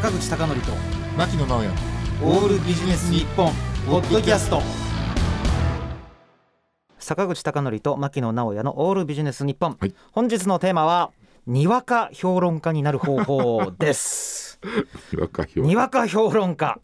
坂口孝則と牧野直哉。オールビジネス日本ポッドキャスト。坂口孝則と牧野直哉のオールビジネス日本、はい。本日のテーマはにわか評論家になる方法です。にわか評論。家。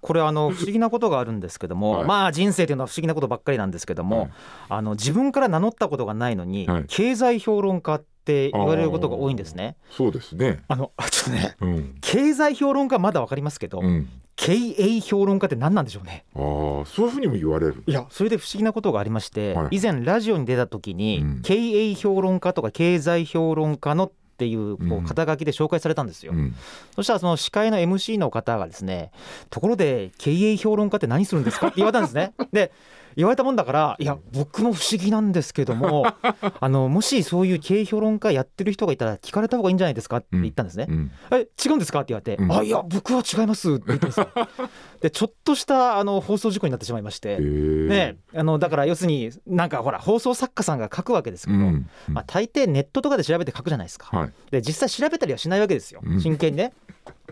これあの 不思議なことがあるんですけども、はい。まあ人生というのは不思議なことばっかりなんですけども、はい。あの自分から名乗ったことがないのに、はい。経済評論家って言われることが多いんですね。そうですね。あのあちょっとねうん。経済評論家まだわかりますけど、うん。経営評論家って何なんでしょうね。ああそういうふうにも言われる。いやそれで不思議なことがありまして、はい。以前ラジオに出た時に、うん。経営評論家とか経済評論家のっていうこううん肩書きで紹介されたんですよ、うん。そしたらその司会の MC の方がですねところで経営評論家って何するんですかって言われたんですね。で言われたもんだからいや僕も不思議なんですけども あのもしそういう経営評論家やってる人がいたら聞かれた方がいいんじゃないですかって言ったんですね、うん。え違うんですかって言われて、うん。あいや僕は違いますって言ったんですよ。でちょっとしたあの放送事故になってしまいまして、ね、あのだから要するになんかほら放送作家さんが書くわけですけど、うん。まあ、大抵ネットとかで調べて書くじゃないですか。はい。で実際調べたりはしないわけですよ。うん。真剣にね。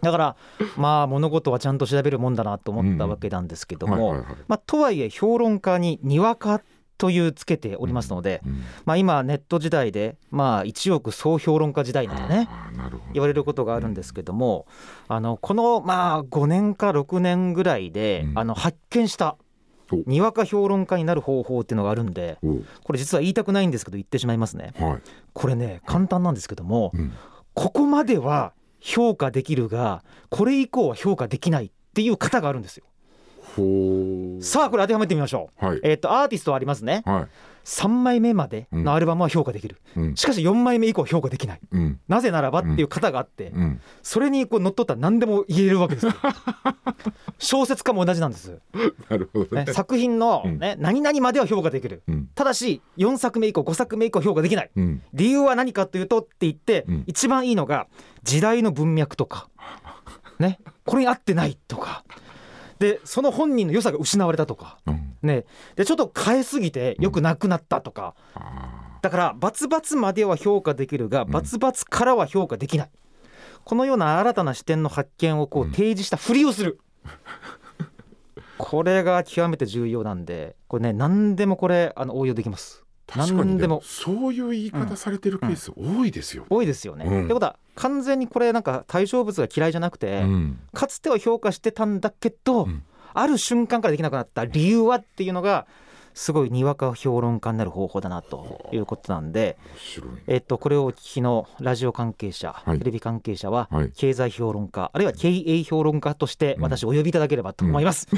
だからまあ物事はちゃんと調べるもんだなと思ったわけなんですけども、まあ、とはいえ評論家ににわかというつけておりますので、うんまあ、今ネット時代でまあ一億総評論家時代なんてね。言われることがあるんですけども、あのこのまあ5年か6年ぐらいで、うん。あの発見したお。にわか評論家になる方法っていうのがあるんでこれ実は言いたくないんですけど言ってしまいますね。はい。これね簡単なんですけどもうん。ここまでは評価できるがこれ以降は評価できないっていう型があるんですよ。さあこれ当てはめてみましょう。はい。えっ、とアーティストはありますね。はい3枚目までのアルバムは評価できる、うん。しかし4枚目以降は評価できない。うん。なぜならばっていう型があって、うん。それにこう乗っ取ったら何でも言えるわけですよ。小説家も同じなんです、なるほどね。ね、作品の、うん。ね何々までは評価できる。うん。ただし4作目以降5作目以降評価できない。うん。理由は何かというとって言って、うん。一番いいのが時代の文脈とか、ね、これに合ってないとか。でその本人の良さが失われたとか、うんね、でちょっと変えすぎてよくなくなったとか、あだからバツバツまでは評価できるがん。バツバツからは評価できない、このような新たな視点の発見をこううん。提示したふりをする。これが極めて重要なんでこれね何でもこれあの応用できます。ー確かにでも。何でもそういう言い方されてるケース多いですよ、多いですよね。うん。ってことは完全にこれなんか対象物が嫌いじゃなくて、うん。かつては評価してたんだけど、うんある瞬間からできなくなった理由はっていうのがすごいにわか評論家になる方法だなということなんで、えっと、これをお聞きのラジオ関係者、はい。テレビ関係者は、はい。経済評論家あるいは経営評論家として私お呼びいただければと思います。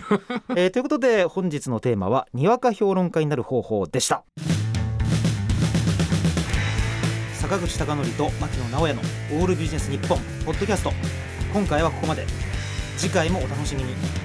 えーということで本日のテーマはにわか評論家になる方法でした。坂口孝則と牧野直哉のオールビジネス日本ポッドキャスト。今回はここまで。次回もお楽しみに